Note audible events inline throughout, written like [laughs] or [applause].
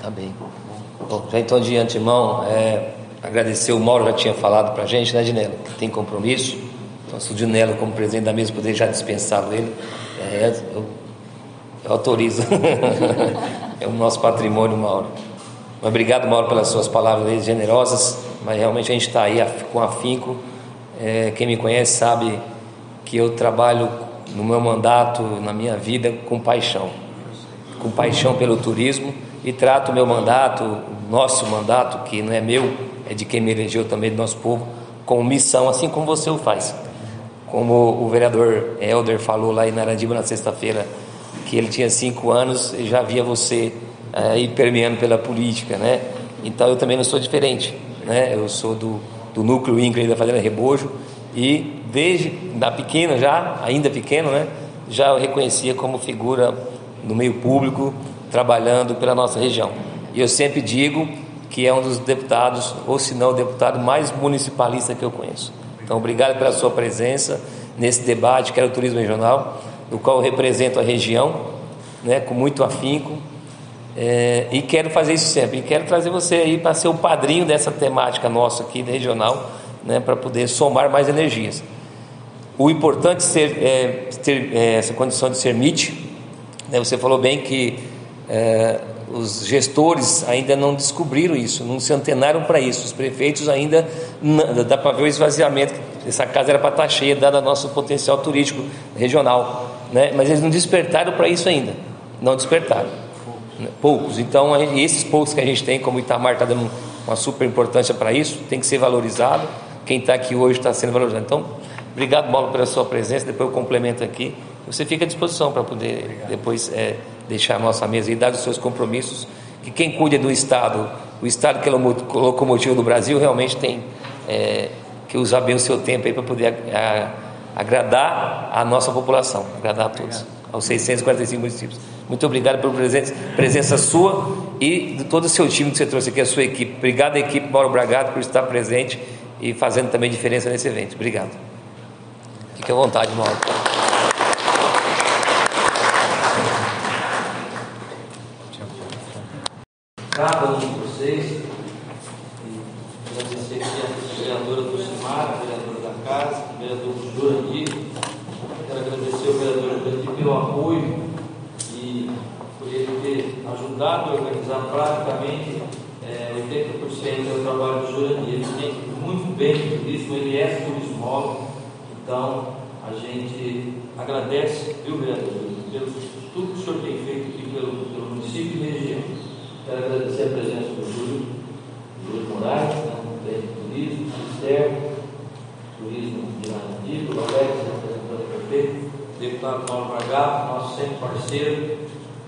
Tá bem. Bom, já então de antemão, é, agradecer o Mauro já tinha falado para a gente, né, Dinelo, que tem compromisso. Então, se o Dinelo, como presidente da mesa, poderia já dispensá-lo ele, é, eu, eu autorizo. [laughs] é o nosso patrimônio, Mauro. Mas obrigado, Mauro, pelas suas palavras generosas. Mas realmente a gente está aí com afinco. É, quem me conhece sabe que eu trabalho no meu mandato, na minha vida, com paixão. Com paixão pelo turismo e trato o meu mandato, nosso mandato, que não é meu, é de quem me elegeu também, do nosso povo, com missão, assim como você o faz. Como o vereador Helder falou lá em Narandiba na sexta-feira, que ele tinha cinco anos e já via você aí permeando pela política, né? Então eu também não sou diferente, né? Eu sou do, do núcleo INCRA da Fazenda Rebojo e desde da pequena já, ainda pequeno, né? Já eu reconhecia como figura no meio público, trabalhando pela nossa região. E eu sempre digo que é um dos deputados, ou se não o deputado mais municipalista que eu conheço. Então, obrigado pela sua presença nesse debate que era o turismo regional, no qual eu represento a região, né, com muito afinco, é, e quero fazer isso sempre. E quero trazer você aí para ser o padrinho dessa temática nossa aqui regional, né, para poder somar mais energias. O importante ser, é, ter é, essa condição de ser MIT, né, você falou bem que é, os gestores ainda não descobriram isso, não se antenaram para isso. Os prefeitos ainda dá para ver o esvaziamento. Essa casa era para estar tá cheia, dado nosso potencial turístico regional, né? Mas eles não despertaram para isso ainda, não despertaram. Né? Poucos. Então esses poucos que a gente tem, como o Itamar está dando uma super importância para isso, tem que ser valorizado. Quem está aqui hoje está sendo valorizado. Então, obrigado, Paulo, pela sua presença. Depois eu complemento aqui. Você fica à disposição para poder obrigado. depois é, deixar a nossa mesa e dar os seus compromissos, que quem cuida do Estado, o Estado que é o locomotivo do Brasil, realmente tem é, que usar bem o seu tempo aí para poder a, agradar a nossa população, agradar a todos, aos 645 municípios. Muito obrigado pela presença, presença sua e de todo o seu time que você trouxe aqui, a sua equipe. Obrigado, equipe Mauro Bragato, por estar presente e fazendo também diferença nesse evento. Obrigado. Fique à vontade, Mauro. cada um de vocês. E agradecer aqui a vereadora Lucimar, a vereadora da casa, o vereador Jurandir. Quero agradecer ao vereador Jurandir pelo apoio e por ele ter ajudado a organizar praticamente é, 80% do trabalho do Jurandir. Ele tem muito bem de turismo, ele é turismólogo, então a gente agradece, viu, vereador, pelo tudo que o senhor tem feito aqui pelo, pelo município e região. Quero agradecer a presença do Júlio Moraes, né, do Turismo, Ministério, Turismo de Narandico, o Alex, representante do prefeito, deputado Paulo Margato, nosso sempre parceiro,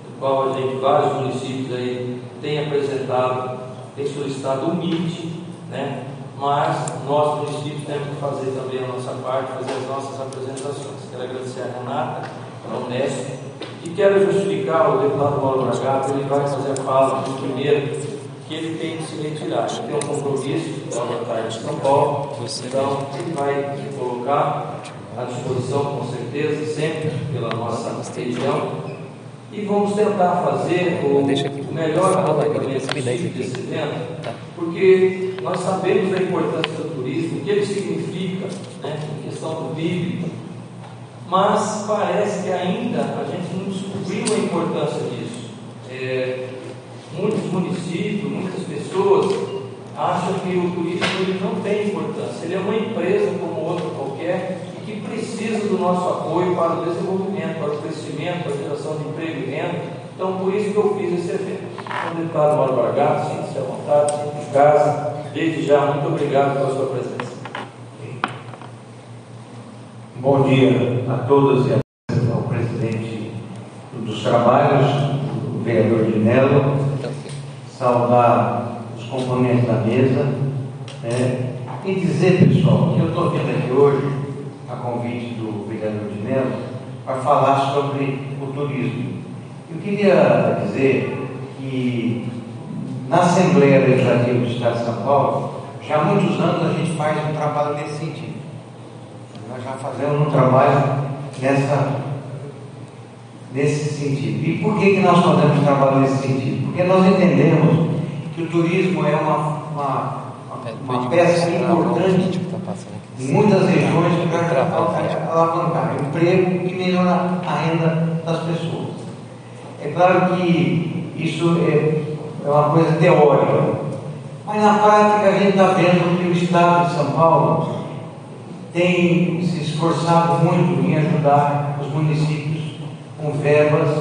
no qual a gente, vários municípios aí, tem apresentado, tem solicitado o MIT, né? mas nós, municípios, temos que fazer também a nossa parte, fazer as nossas apresentações. Quero agradecer a Renata, a Unesco, e quero justificar o deputado Paulo Bragato, ele vai fazer a fala no primeiro, que ele tem que se retirar. Ele tem um compromisso da tarde de São Paulo, então ele vai se colocar à disposição, com certeza, sempre pela nossa região. E vamos tentar fazer o, o melhor aproveitamento desse evento, tá. porque nós sabemos da importância do turismo, o que ele significa né, em questão do PIB, mas parece que ainda a gente não descobriu a importância disso. É, muitos municípios, muitas pessoas acham que o turismo ele não tem importância. Ele é uma empresa como outra que precisa do nosso apoio para o desenvolvimento, para o crescimento, para a geração de emprego e renda. Então, por isso que eu fiz esse evento. Então, deputado Mauro Bargato, sinta-se à vontade, sinta em casa. Desde já, muito obrigado pela sua presença. Bom dia a todos e a ao presidente dos trabalhos, o vereador de Melo, saudar os componentes da mesa é, e dizer, pessoal, que eu estou vindo aqui hoje, convite do vereador de Melo, para falar sobre o turismo. Eu queria dizer que na Assembleia Legislativa do Estado de São Paulo, já há muitos anos a gente faz um trabalho nesse sentido nós já fazemos um trabalho nessa, nesse sentido. E por que, que nós fazemos trabalho nesse sentido? Porque nós entendemos que o turismo é uma, uma, uma peça importante em muitas regiões para alavancar emprego e melhorar a renda das pessoas. É claro que isso é, é uma coisa teórica, mas na prática a gente está vendo que o Estado de São Paulo tem se esforçado muito em ajudar os municípios com verbas,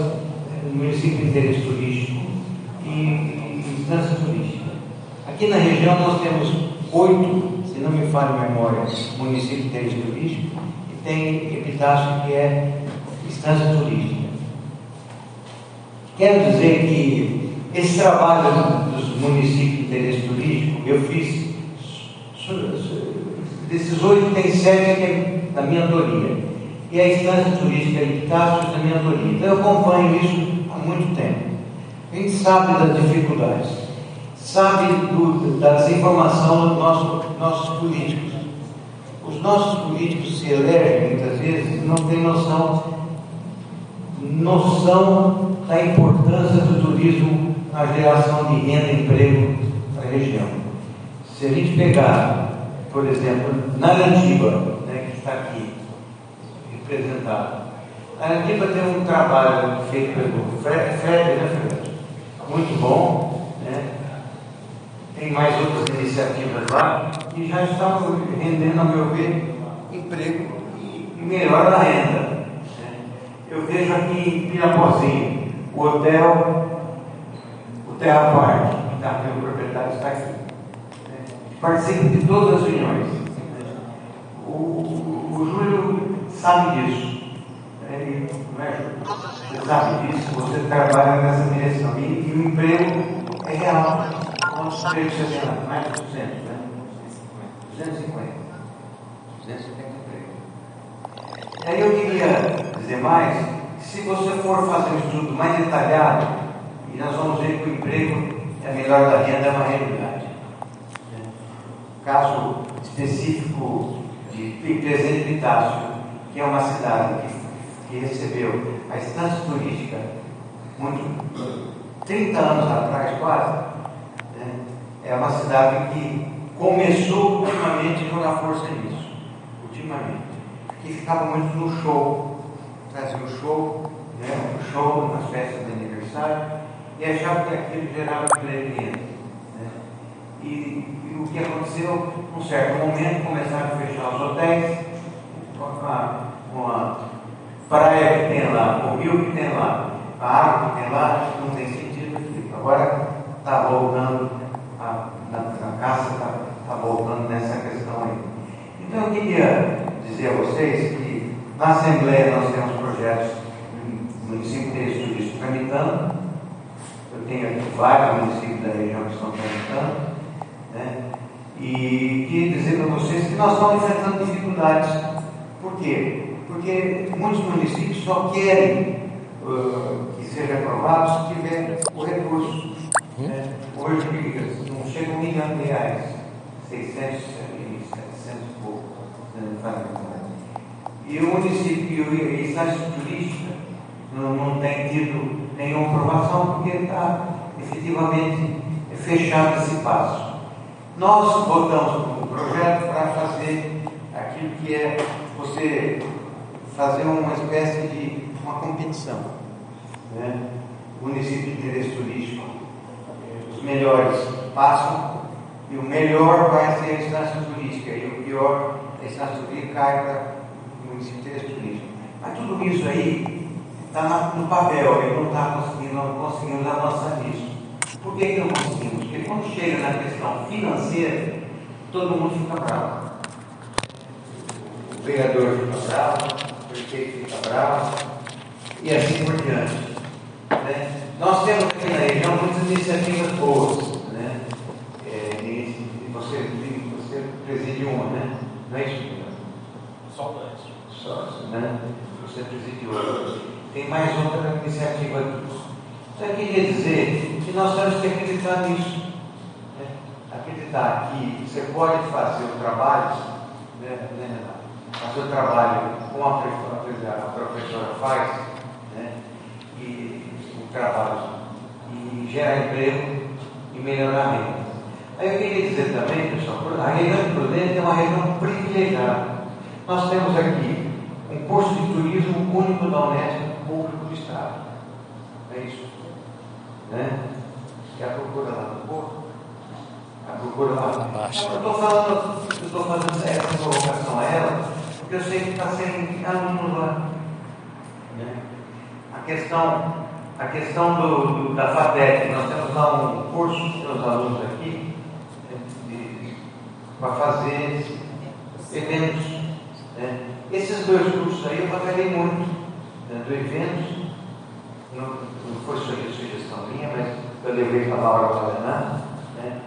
o município de interesse turístico e, e instância turística. Aqui na região nós temos oito, se não me falha a memória, municípios de interesse turístico e tem Epitácio que é instância turística. Quero dizer que esse trabalho dos municípios de interesse turístico eu fiz Desses oito, tem sete que é da minha autoria. E a instância turística Castro é da minha autoria. Então eu acompanho isso há muito tempo. A gente sabe das dificuldades, sabe do, da desinformação dos nosso, nossos políticos. Os nossos políticos se elegem muitas vezes e não têm noção, noção da importância do turismo na geração de renda e emprego para a região. Se a gente pegar por exemplo, na né, que está aqui representado. A Landiba tem um trabalho feito pelo Fred, Fred né, Fred? Muito bom? Tem mais outras iniciativas lá que já estão rendendo, a meu ver, emprego e melhora a renda. Né? Eu vejo aqui em Pirapozinho, o hotel, o Terra Park, que está o proprietário está aqui participo de todas as reuniões. O, o Júlio sabe disso. Ele, Você sabe disso, você trabalha nessa direção. E, e o emprego é real. Mais de 200, né? 250. 250 empregos. Aí eu queria dizer mais, se você for fazer um estudo mais detalhado, e nós vamos ver que o emprego é melhor da renda, é uma realidade caso específico de Presente Pitácio, que é uma cidade que, que recebeu a estância turística muito 30 anos atrás quase? É uma cidade que começou ultimamente a jogar força nisso, ultimamente, que ficava muito no show, trazia o show, né? o show nas festas de aniversário, e achava que aquilo gerava emprego né? E o que aconteceu, num certo momento, começaram a fechar os hotéis, com a, com a praia que tem lá, o rio que tem lá, a água que tem lá, não tem sentido. Agora está voltando, na, na caça está tá voltando nessa questão aí. Então eu queria dizer a vocês que na Assembleia nós temos projetos no município de turístico tramitando. Eu tenho aqui vários municípios da região que estão tramitando. Né? E queria dizer para vocês que nós estamos enfrentando dificuldades. Por quê? Porque muitos municípios só querem uh, que seja aprovado se tiver o recurso. Né? Hoje não chega um milhão de reais, 600, 700 e pouco. E o município e instância turística não, não tem tido nenhuma aprovação porque está efetivamente fechado esse passo. Nós votamos um projeto para fazer aquilo que é você fazer uma espécie de uma competição. Né? Município de interesse turístico, melhores passam e o melhor vai ser a instância turística e o pior, a instância turística cai para o município de turístico. Mas tudo isso aí está no papel, ele não está conseguindo, não conseguimos avançar nisso. Por que, que não conseguimos? Porque quando chega na questão financeira, todo mundo fica bravo. O vereador fica bravo, o prefeito fica bravo, e assim por diante. Né? Nós temos aqui na região muitas iniciativas boas. Né? É, e você, você preside uma, né? Não é isso? Só dois. Só, né? Você preside outra. Tem mais outra iniciativa aqui. Então eu queria dizer que nós temos que acreditar nisso. Né? Acreditar que você pode fazer o trabalho, né, né, fazer o trabalho como a, a professora faz, né? e o trabalho e gerar emprego e melhorar a renda. Aí eu queria dizer também, pessoal, a região de Prudente é uma região privilegiada. Nós temos aqui um curso de turismo único da Unesco público do Estado. É isso. Né? E a procura lá do povo? A procura lá. Abaixo. Eu estou falando, eu estou fazendo essa provocação a ela, porque eu sei que está sem alunos lá. Né? A questão, a questão do, do, da FATEC, nós temos lá um curso para os alunos aqui, para fazer eventos. Né? Esses dois cursos aí eu batalhei muito. Né? Do eventos, não, não foi sugestão minha, mas eu levei para a Laura Valena, né?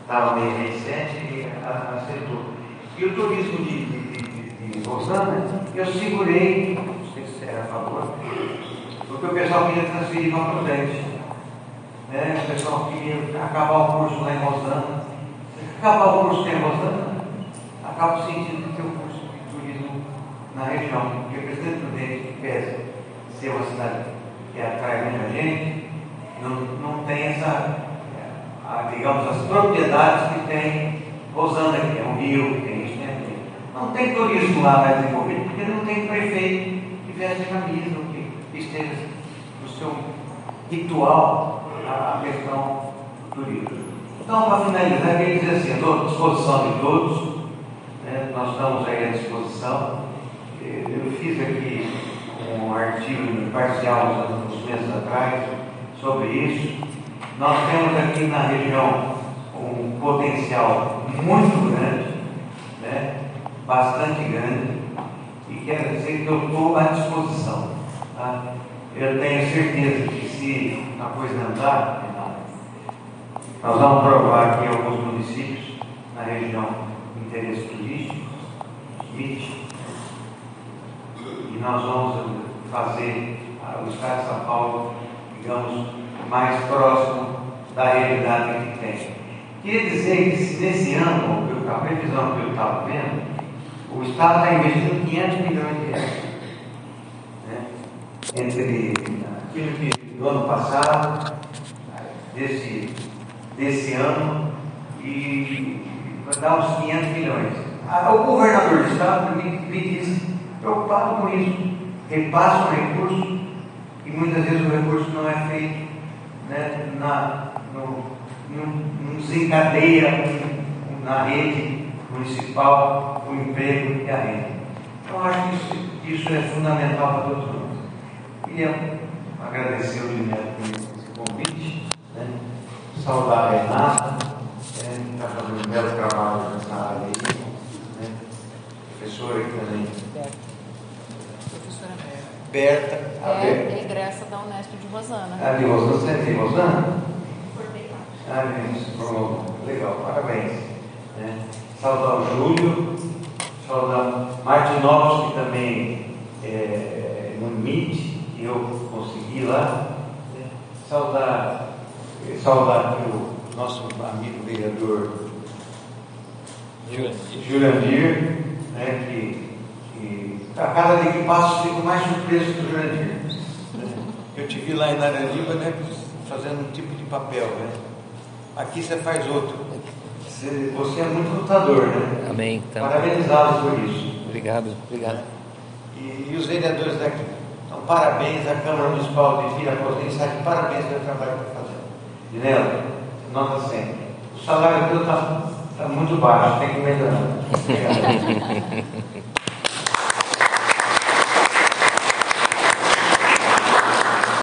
estava meio recente e aceitou. E o turismo de, de, de, de Rosana, eu segurei, não sei se era a favor, porque o pessoal queria transferir para Prudente. Né? O pessoal queria acabar o curso lá em Rosana. Acabar o curso em Rosana, acaba sentindo que o curso de turismo na região, porque o Presidente Prudente pesa ser uma cidade que atrai muita gente, não, não tem essa, a, digamos, as propriedades que tem Rosana, que é um rio, que tem isso, né? Não tem turismo lá mais desenvolvido, porque não tem prefeito que veste camisa, que esteja no seu ritual a, questão do turismo. Então, para finalizar, queria dizer assim, estou à disposição de todos, né? nós estamos aí à disposição. Eu fiz aqui um artigo parcial uns meses atrás sobre isso. Nós temos aqui na região um potencial muito grande, né? bastante grande, e quero dizer que eu estou à disposição. Tá? Eu tenho certeza que se a coisa andar, nós vamos provar aqui alguns municípios na região de interesse turístico, MIT, e nós vamos fazer o Estado de São Paulo, digamos, mais próximo da realidade que tem. Queria dizer que nesse ano, a previsão que eu estava vendo, o Estado está investindo 500 milhões de reais. Entre aquilo que do ano passado, desse desse ano e dar uns 500 milhões. Ah, o governador do estado me, me disse, preocupado com isso, repassa o recurso e muitas vezes o recurso não é feito, né, na, no, não desencadeia na rede municipal o emprego e a renda. Então acho que isso, isso é fundamental para todos nós. Queria agradecer o Guilherme por esse convite. Né? saudar a Renata, está né, tá fazendo um belo trabalho nessa área aí. Né? Professora aqui também. Professora Berta. É, Berta. é egressa da Unesp de Rosana. Ah, de Rosana, você é de Rosana? Formei lá. Ah, isso, legal, parabéns. Né? Saudar o Júlio, saudar Martinovski, que também é, no MIT, que eu consegui lá. Né? Saudar saudar o nosso amigo vereador Jurandir, né, que, que a cada dia que passo fico mais surpreso com o Jurandir. Eu te vi lá em Naraniba, né, fazendo um tipo de papel, né? Aqui você faz outro. Você, você é muito lutador, né? Amém. Então. Parabenizado por isso. Obrigado, obrigado. E, e os vereadores daqui. Então, parabéns à Câmara Municipal de Viracosa, sabe? Parabéns pelo trabalho que está fazendo. Dinelo, nota 100. O salário teu está tá muito baixo, tem que melhorar. [laughs]